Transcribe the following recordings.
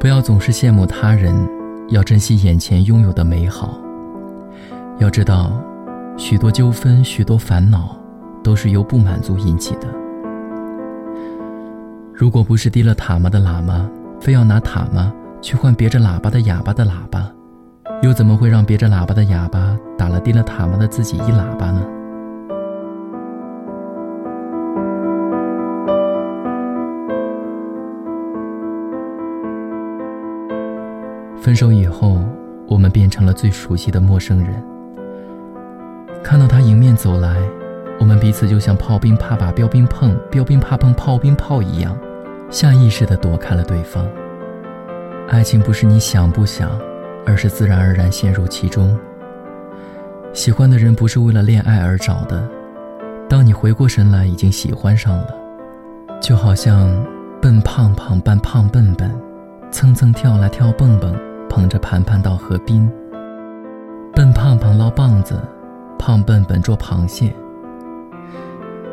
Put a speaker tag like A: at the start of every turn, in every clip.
A: 不要总是羡慕他人，要珍惜眼前拥有的美好。要知道，许多纠纷、许多烦恼，都是由不满足引起的。如果不是低了塔嘛的喇嘛，非要拿塔嘛去换别着喇叭的哑巴的喇叭，又怎么会让别着喇叭的哑巴打了低了塔嘛的自己一喇叭呢？分手以后，我们变成了最熟悉的陌生人。看到他迎面走来，我们彼此就像炮兵怕把标兵碰，标兵怕碰炮兵炮一样，下意识地躲开了对方。爱情不是你想不想，而是自然而然陷入其中。喜欢的人不是为了恋爱而找的，当你回过神来，已经喜欢上了。就好像笨胖胖扮胖笨笨，蹭蹭跳来跳蹦蹦。捧着盘盘到河滨，笨胖胖捞棒子，胖笨笨捉螃蟹。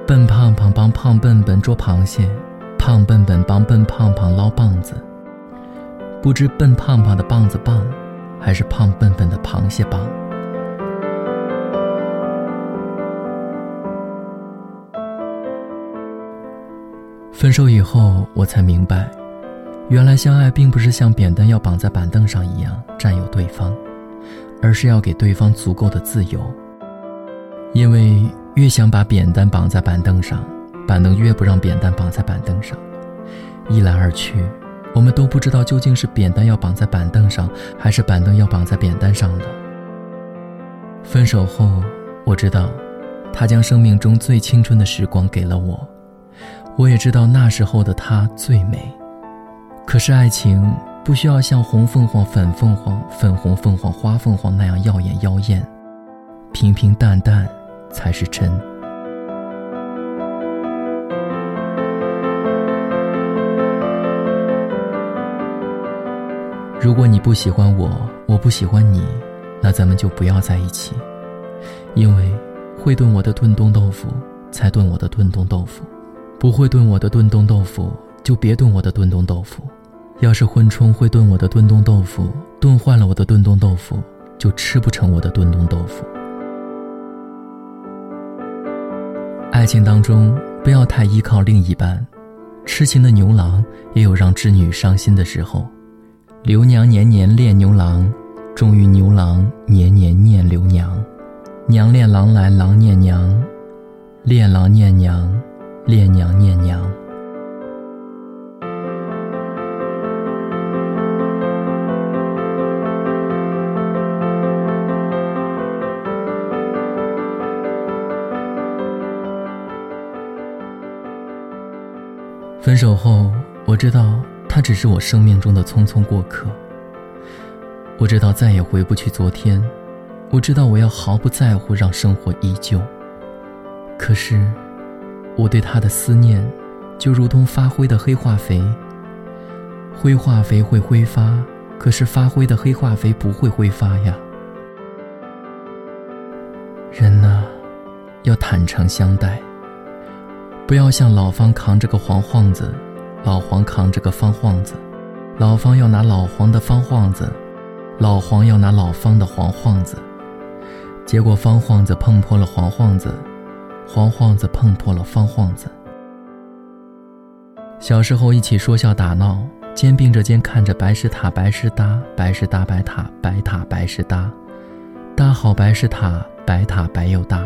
A: 笨胖胖帮胖笨笨捉螃蟹，胖笨笨帮笨胖胖捞棒子。不知笨胖胖的棒子棒，还是胖笨笨的螃蟹棒。分手以后，我才明白。原来相爱并不是像扁担要绑在板凳上一样占有对方，而是要给对方足够的自由。因为越想把扁担绑在板凳上，板凳越不让扁担绑在板凳上。一来二去，我们都不知道究竟是扁担要绑在板凳上，还是板凳要绑在扁担上了。分手后，我知道，他将生命中最青春的时光给了我，我也知道那时候的他最美。可是爱情不需要像红凤凰、粉凤凰、粉红凤凰、花凤凰那样耀眼妖艳，平平淡淡才是真。如果你不喜欢我，我不喜欢你，那咱们就不要在一起。因为会炖我的炖冻豆腐，才炖我的炖冻豆腐；不会炖我的炖冻豆腐。就别炖我的炖冻豆腐，要是混充会炖我的炖冻豆腐，炖坏了我的炖冻豆腐，就吃不成我的炖冻豆腐。爱情当中不要太依靠另一半，痴情的牛郎也有让织女伤心的时候。刘娘年年恋牛郎，终于牛郎年年念刘娘。娘恋郎来郎念娘，恋郎念娘，恋娘念娘。分手后，我知道他只是我生命中的匆匆过客。我知道再也回不去昨天，我知道我要毫不在乎让生活依旧。可是，我对他的思念，就如同发灰的黑化肥。灰化肥会挥发，可是发灰的黑化肥不会挥发呀。人呐，要坦诚相待。不要像老方扛着个黄晃子，老黄扛着个方晃子，老方要拿老黄的方晃子，老黄要拿老方的黄晃子，结果方晃子碰破了黄晃子，黄晃子碰破了方晃子。小时候一起说笑打闹，肩并着肩看着白石塔白石搭，白石搭白塔白塔白石搭，搭好白石塔白塔白又大。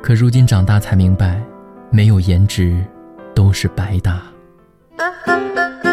A: 可如今长大才明白。没有颜值，都是白搭。